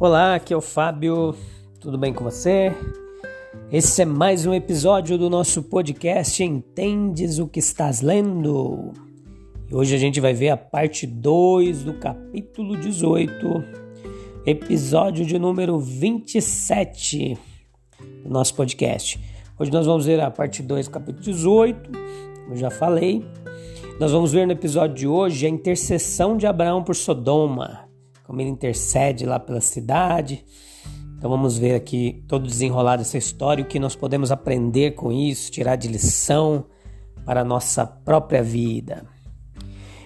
Olá, aqui é o Fábio, tudo bem com você? Esse é mais um episódio do nosso podcast Entendes o que estás lendo? E hoje a gente vai ver a parte 2 do capítulo 18, episódio de número 27 do nosso podcast. Hoje nós vamos ver a parte 2 do capítulo 18, como eu já falei. Nós vamos ver no episódio de hoje a intercessão de Abraão por Sodoma como ele intercede lá pela cidade. Então vamos ver aqui todo desenrolar dessa história, o que nós podemos aprender com isso, tirar de lição para a nossa própria vida.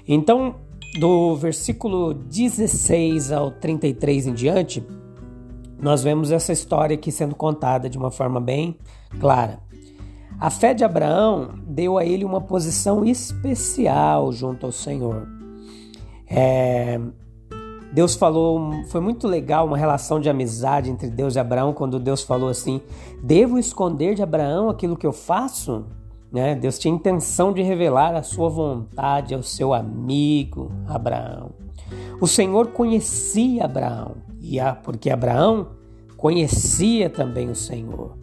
Então, do versículo 16 ao 33 em diante, nós vemos essa história aqui sendo contada de uma forma bem clara. A fé de Abraão deu a ele uma posição especial junto ao Senhor. É, Deus falou, foi muito legal uma relação de amizade entre Deus e Abraão, quando Deus falou assim: Devo esconder de Abraão aquilo que eu faço? Né? Deus tinha intenção de revelar a sua vontade ao seu amigo Abraão. O Senhor conhecia Abraão, e porque Abraão conhecia também o Senhor.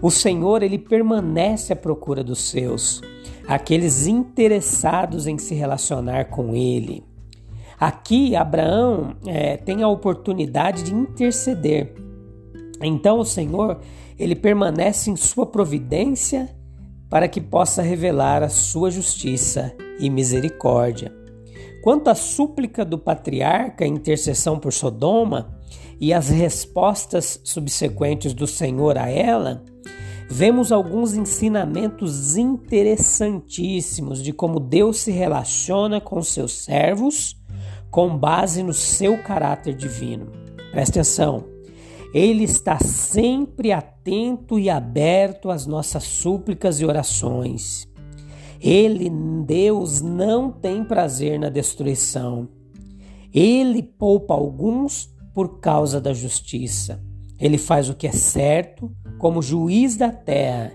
O Senhor ele permanece à procura dos seus, aqueles interessados em se relacionar com ele. Aqui, Abraão é, tem a oportunidade de interceder. Então, o Senhor ele permanece em sua providência para que possa revelar a sua justiça e misericórdia. Quanto à súplica do patriarca, intercessão por Sodoma e as respostas subsequentes do Senhor a ela, vemos alguns ensinamentos interessantíssimos de como Deus se relaciona com seus servos com base no seu caráter divino. Preste atenção. Ele está sempre atento e aberto às nossas súplicas e orações. Ele, Deus, não tem prazer na destruição. Ele poupa alguns por causa da justiça. Ele faz o que é certo como juiz da terra.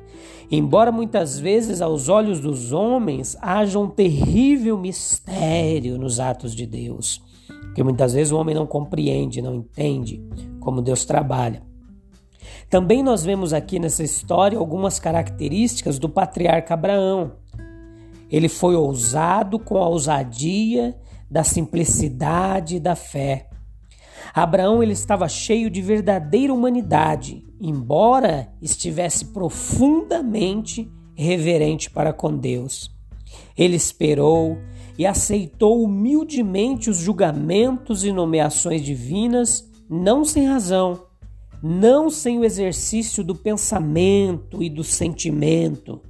Embora muitas vezes aos olhos dos homens haja um terrível mistério nos atos de Deus, porque muitas vezes o homem não compreende, não entende como Deus trabalha. Também nós vemos aqui nessa história algumas características do patriarca Abraão. Ele foi ousado com a ousadia da simplicidade e da fé. Abraão ele estava cheio de verdadeira humanidade, embora estivesse profundamente reverente para com Deus. Ele esperou e aceitou humildemente os julgamentos e nomeações divinas, não sem razão, não sem o exercício do pensamento e do sentimento,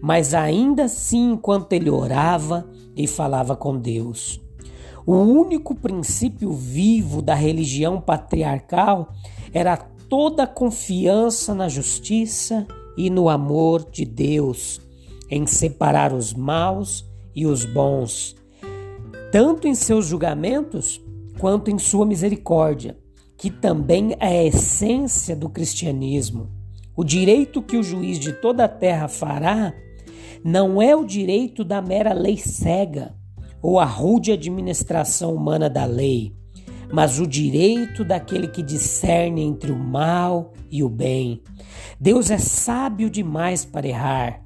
mas ainda assim enquanto ele orava e falava com Deus. O único princípio vivo da religião patriarcal era toda a confiança na justiça e no amor de Deus, em separar os maus e os bons, tanto em seus julgamentos quanto em sua misericórdia, que também é a essência do cristianismo. O direito que o juiz de toda a terra fará não é o direito da mera lei cega, ou a rude administração humana da lei, mas o direito daquele que discerne entre o mal e o bem. Deus é sábio demais para errar,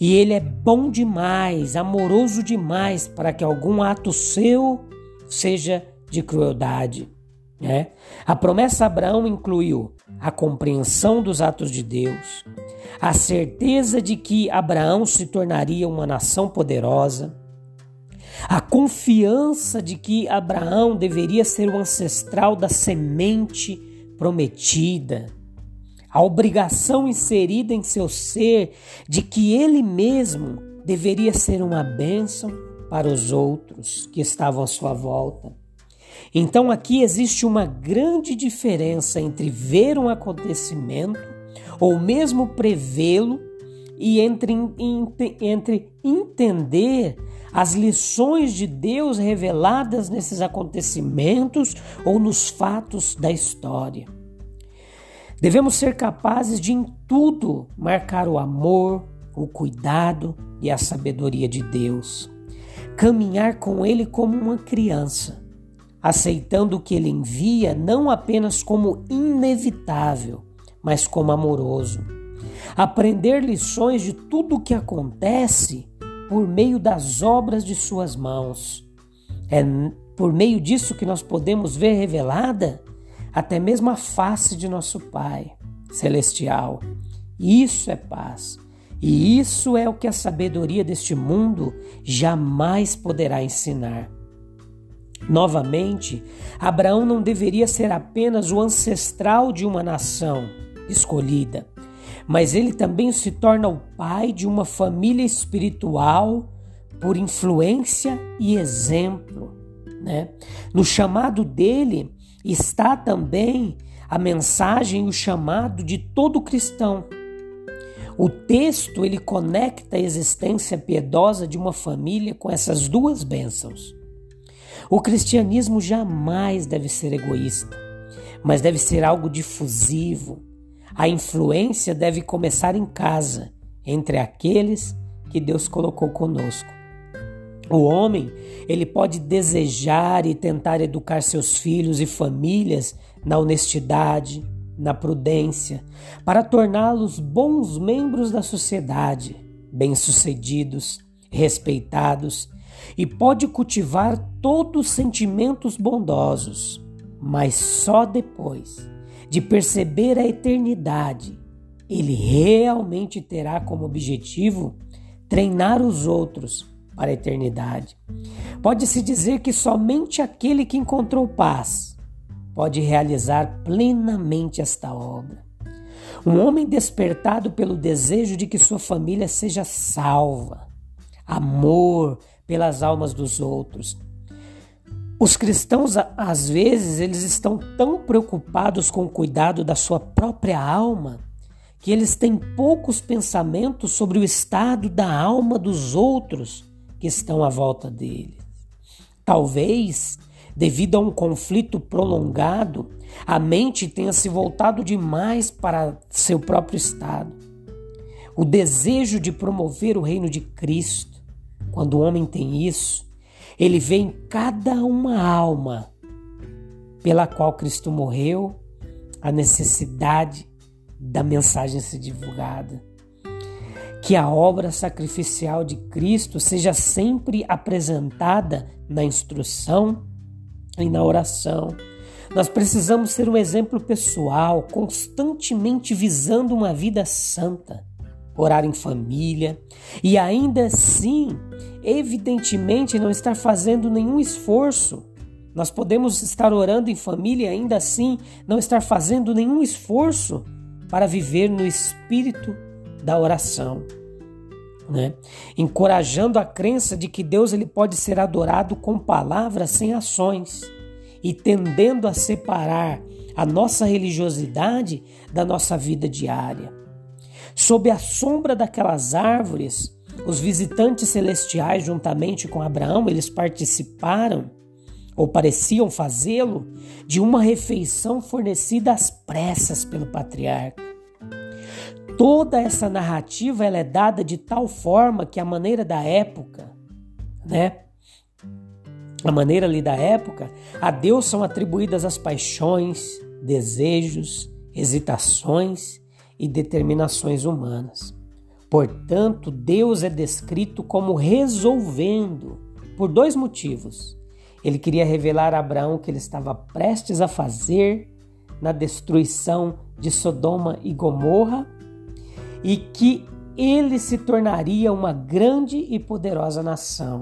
e ele é bom demais, amoroso demais para que algum ato seu seja de crueldade. Né? A promessa a Abraão incluiu a compreensão dos atos de Deus, a certeza de que Abraão se tornaria uma nação poderosa, a confiança de que Abraão deveria ser o ancestral da semente prometida, a obrigação inserida em seu ser de que ele mesmo deveria ser uma bênção para os outros que estavam à sua volta. Então aqui existe uma grande diferença entre ver um acontecimento ou mesmo prevê-lo e entre, entre entender as lições de Deus reveladas nesses acontecimentos ou nos fatos da história. Devemos ser capazes de, em tudo, marcar o amor, o cuidado e a sabedoria de Deus. Caminhar com Ele como uma criança, aceitando o que Ele envia não apenas como inevitável, mas como amoroso. Aprender lições de tudo o que acontece por meio das obras de Suas mãos. É por meio disso que nós podemos ver revelada até mesmo a face de nosso Pai celestial. Isso é paz. E isso é o que a sabedoria deste mundo jamais poderá ensinar. Novamente, Abraão não deveria ser apenas o ancestral de uma nação escolhida, mas ele também se torna o pai de uma família espiritual por influência e exemplo. Né? No chamado dele, está também a mensagem e o chamado de todo cristão. O texto ele conecta a existência piedosa de uma família com essas duas bênçãos. O cristianismo jamais deve ser egoísta, mas deve ser algo difusivo. A influência deve começar em casa, entre aqueles que Deus colocou conosco. O homem, ele pode desejar e tentar educar seus filhos e famílias na honestidade, na prudência, para torná-los bons membros da sociedade, bem-sucedidos, respeitados, e pode cultivar todos os sentimentos bondosos, mas só depois de perceber a eternidade, ele realmente terá como objetivo treinar os outros para a eternidade. Pode-se dizer que somente aquele que encontrou paz pode realizar plenamente esta obra. Um homem despertado pelo desejo de que sua família seja salva, amor pelas almas dos outros. Os cristãos, às vezes, eles estão tão preocupados com o cuidado da sua própria alma que eles têm poucos pensamentos sobre o estado da alma dos outros que estão à volta dele. Talvez, devido a um conflito prolongado, a mente tenha se voltado demais para seu próprio estado. O desejo de promover o reino de Cristo, quando o homem tem isso, ele vê em cada uma alma pela qual Cristo morreu a necessidade da mensagem ser divulgada que a obra sacrificial de Cristo seja sempre apresentada na instrução e na oração. Nós precisamos ser um exemplo pessoal, constantemente visando uma vida santa, orar em família e ainda assim, evidentemente, não estar fazendo nenhum esforço. Nós podemos estar orando em família e ainda assim não estar fazendo nenhum esforço para viver no espírito da oração. Né? Encorajando a crença de que Deus ele pode ser adorado com palavras sem ações e tendendo a separar a nossa religiosidade da nossa vida diária. Sob a sombra daquelas árvores, os visitantes celestiais, juntamente com Abraão, eles participaram, ou pareciam fazê-lo, de uma refeição fornecida às pressas pelo patriarca. Toda essa narrativa ela é dada de tal forma que a maneira da época, né? A maneira ali da época, a Deus são atribuídas as paixões, desejos, hesitações e determinações humanas. Portanto, Deus é descrito como resolvendo por dois motivos. Ele queria revelar a Abraão que ele estava prestes a fazer na destruição de Sodoma e Gomorra e que ele se tornaria uma grande e poderosa nação.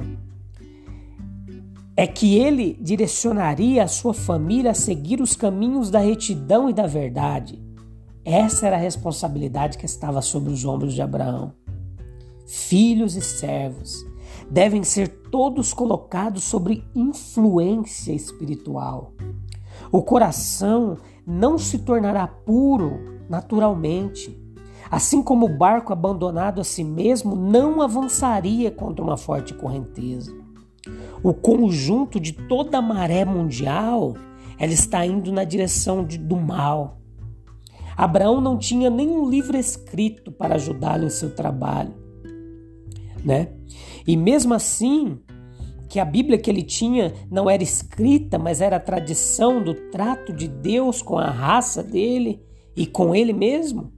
É que ele direcionaria a sua família a seguir os caminhos da retidão e da verdade. Essa era a responsabilidade que estava sobre os ombros de Abraão. filhos e servos, devem ser todos colocados sobre influência espiritual. O coração não se tornará puro naturalmente. Assim como o barco abandonado a si mesmo não avançaria contra uma forte correnteza. O conjunto de toda a maré mundial, ela está indo na direção de, do mal. Abraão não tinha nenhum livro escrito para ajudá-lo em seu trabalho, né? E mesmo assim, que a Bíblia que ele tinha não era escrita, mas era a tradição do trato de Deus com a raça dele, e com ele mesmo.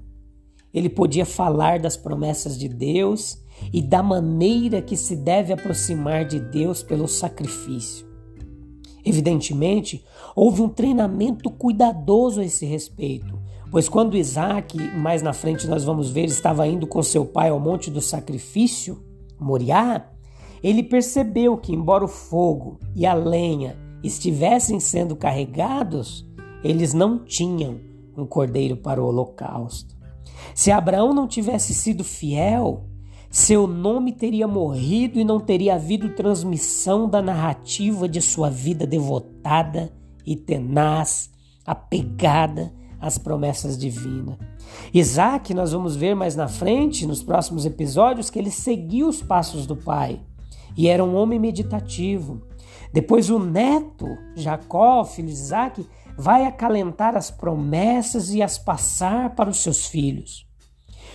Ele podia falar das promessas de Deus e da maneira que se deve aproximar de Deus pelo sacrifício. Evidentemente, houve um treinamento cuidadoso a esse respeito, pois quando Isaac, mais na frente nós vamos ver, estava indo com seu pai ao monte do sacrifício, Moriá, ele percebeu que, embora o fogo e a lenha estivessem sendo carregados, eles não tinham um cordeiro para o holocausto. Se Abraão não tivesse sido fiel, seu nome teria morrido e não teria havido transmissão da narrativa de sua vida devotada e tenaz, apegada às promessas divinas. Isaac, nós vamos ver mais na frente, nos próximos episódios, que ele seguiu os passos do pai e era um homem meditativo. Depois, o neto, Jacó, filho de Isaac, vai acalentar as promessas e as passar para os seus filhos.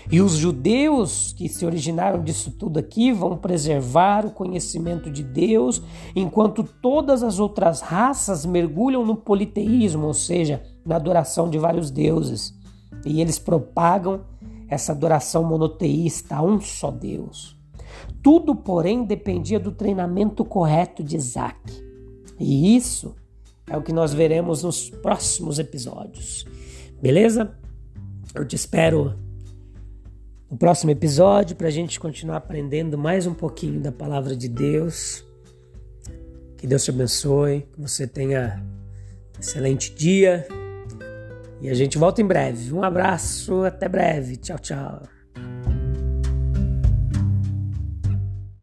E os judeus que se originaram disso tudo aqui vão preservar o conhecimento de Deus, enquanto todas as outras raças mergulham no politeísmo, ou seja, na adoração de vários deuses. E eles propagam essa adoração monoteísta a um só Deus. Tudo, porém, dependia do treinamento correto de Isaac. E isso é o que nós veremos nos próximos episódios. Beleza? Eu te espero no próximo episódio para a gente continuar aprendendo mais um pouquinho da palavra de Deus. Que Deus te abençoe, que você tenha um excelente dia e a gente volta em breve. Um abraço, até breve. Tchau, tchau.